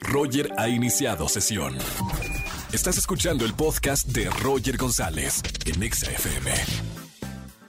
Roger ha iniciado sesión. Estás escuchando el podcast de Roger González en Exa FM.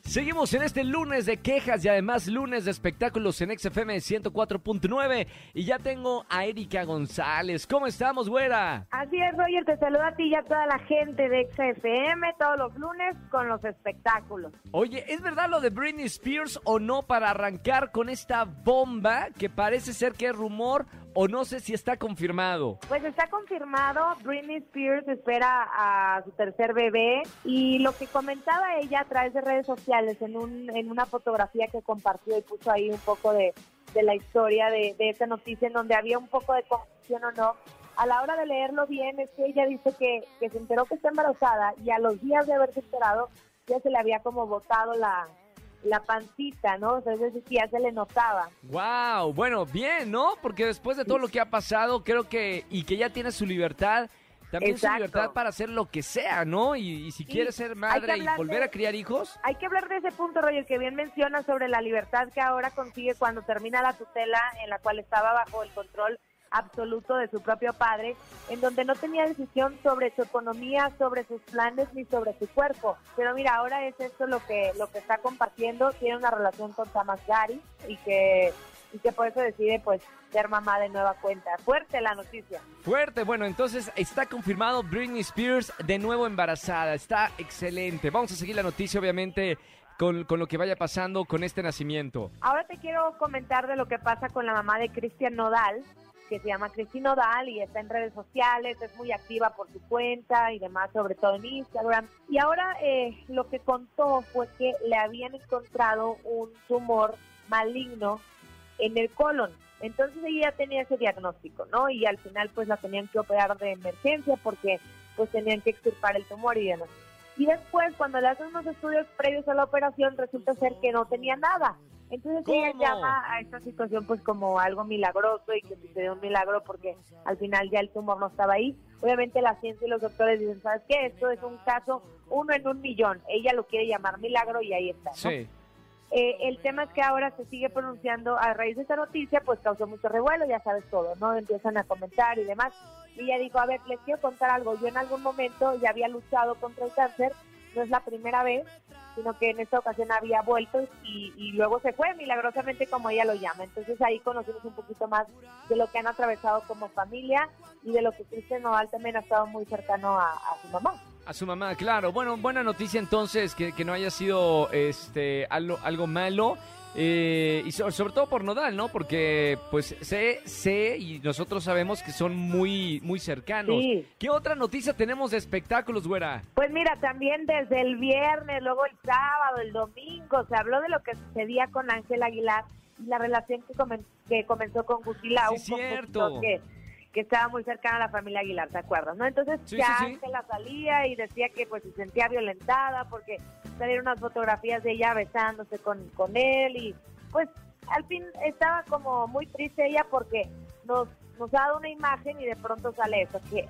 Seguimos en este lunes de quejas y además lunes de espectáculos en XFM 104.9 y ya tengo a Erika González. ¿Cómo estamos, güera? Así es, Roger, te saludo a ti y a toda la gente de XFM todos los lunes con los espectáculos. Oye, ¿es verdad lo de Britney Spears o no para arrancar con esta bomba que parece ser que es rumor o no sé si está confirmado? Pues está confirmado, Britney Spears espera a su tercer bebé y lo que comentaba ella a través de redes sociales en, un, en una fotografía que compartió y puso ahí un poco de, de la historia de, de esa noticia en donde había un poco de confusión o no. A la hora de leerlo bien es que ella dice que, que se enteró que está embarazada y a los días de haberse enterado ya se le había como botado la, la pancita, ¿no? O sea, es decir, ya se le notaba. Wow, bueno, bien, ¿no? Porque después de todo lo que ha pasado, creo que y que ya tiene su libertad, también su libertad para hacer lo que sea, ¿no? Y, y si quiere ser madre y volver de- a criar hijos, Hay que hablar de ese punto, Roger, que bien menciona sobre la libertad que ahora consigue cuando termina la tutela en la cual estaba bajo el control absoluto de su propio padre, en donde no tenía decisión sobre su economía, sobre sus planes ni sobre su cuerpo. Pero mira, ahora es esto lo que lo que está compartiendo, tiene una relación con Tamas Gary y que y que por eso decide pues ser mamá de nueva cuenta. Fuerte la noticia. Fuerte, bueno, entonces está confirmado Britney Spears de nuevo embarazada. Está excelente. Vamos a seguir la noticia, obviamente, con, con lo que vaya pasando con este nacimiento. Ahora te quiero comentar de lo que pasa con la mamá de Cristian Nodal, que se llama Cristi Nodal y está en redes sociales, es muy activa por su cuenta y demás, sobre todo en Instagram. Y ahora eh, lo que contó fue que le habían encontrado un tumor maligno en el colon. Entonces ella tenía ese diagnóstico, ¿no? Y al final pues la tenían que operar de emergencia porque pues tenían que extirpar el tumor y demás. Y después cuando le hacen unos estudios previos a la operación resulta ser que no tenía nada. Entonces ella llama a esta situación pues como algo milagroso y que sucedió un milagro porque al final ya el tumor no estaba ahí. Obviamente la ciencia y los doctores dicen, ¿sabes qué? Esto es un caso uno en un millón. Ella lo quiere llamar milagro y ahí está. ¿no? Sí. Eh, el tema es que ahora se sigue pronunciando a raíz de esta noticia, pues causó mucho revuelo, ya sabes todo, ¿no? Empiezan a comentar y demás. Y ella dijo, a ver, les quiero contar algo. Yo en algún momento ya había luchado contra el cáncer, no es la primera vez, sino que en esta ocasión había vuelto y, luego se fue milagrosamente como ella lo llama. Entonces ahí conocimos un poquito más de lo que han atravesado como familia y de lo que Cristian Nodal también ha estado muy cercano a, a su mamá. A su mamá, claro. Bueno, buena noticia entonces que, que no haya sido este algo, algo malo. Eh, y so- sobre todo por Nodal, ¿no? Porque pues sé, sé y nosotros sabemos que son muy, muy cercanos. Sí. ¿Qué otra noticia tenemos de espectáculos, güera? Pues mira, también desde el viernes, luego el sábado, el domingo, se habló de lo que sucedía con Ángel Aguilar y la relación que, comen- que comenzó con Gustila, Sí, cierto. que, que estaba muy cercana a la familia Aguilar, ¿te acuerdas? ¿no? Entonces Sí, ya sí, sí. Ángela salía y decía que pues se sentía violentada porque salieron unas fotografías de ella besándose con, con él y pues al fin estaba como muy triste ella porque nos, nos ha dado una imagen y de pronto sale eso, que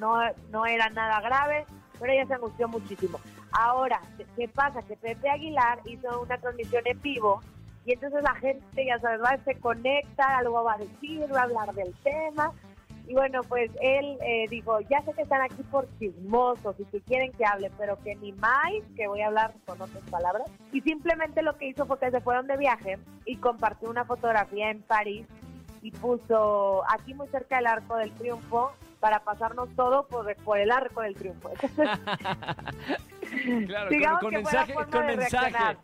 no, no era nada grave, pero ella se angustió muchísimo. Ahora, ¿qué pasa? Que Pepe Aguilar hizo una transmisión en vivo y entonces la gente, ya sabes, va, se conecta, algo va a decir, va a hablar del tema. Y bueno, pues él eh, dijo, ya sé que están aquí por chismosos y que quieren que hable, pero que ni más, que voy a hablar con otras palabras. Y simplemente lo que hizo fue que se fueron de viaje y compartió una fotografía en París y puso aquí muy cerca del Arco del Triunfo para pasarnos todo por, por el Arco del Triunfo. Claro, Digamos con, que con fue la mensaje, forma con de mensaje. claro,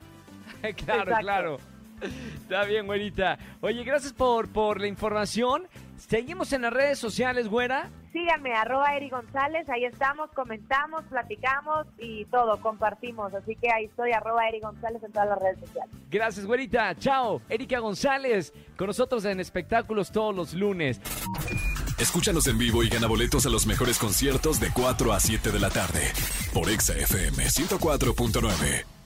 Exacto. claro. Está bien, güerita. Oye, gracias por, por la información. Seguimos en las redes sociales, güera. síganme, arroba Eri González, ahí estamos, comentamos, platicamos y todo, compartimos. Así que ahí estoy, arroba Eri González en todas las redes sociales. Gracias, güerita. Chao. Erika González, con nosotros en espectáculos todos los lunes. Escúchanos en vivo y gana boletos a los mejores conciertos de 4 a 7 de la tarde por Exa FM 104.9.